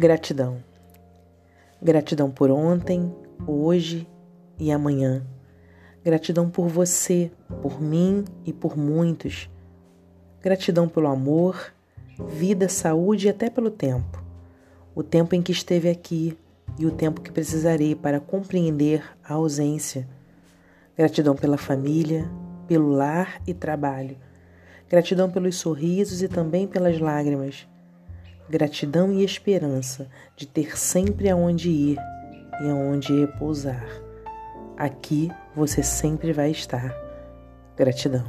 Gratidão. Gratidão por ontem, hoje e amanhã. Gratidão por você, por mim e por muitos. Gratidão pelo amor, vida, saúde e até pelo tempo. O tempo em que esteve aqui e o tempo que precisarei para compreender a ausência. Gratidão pela família, pelo lar e trabalho. Gratidão pelos sorrisos e também pelas lágrimas gratidão e esperança de ter sempre aonde ir e aonde repousar. Aqui você sempre vai estar. Gratidão.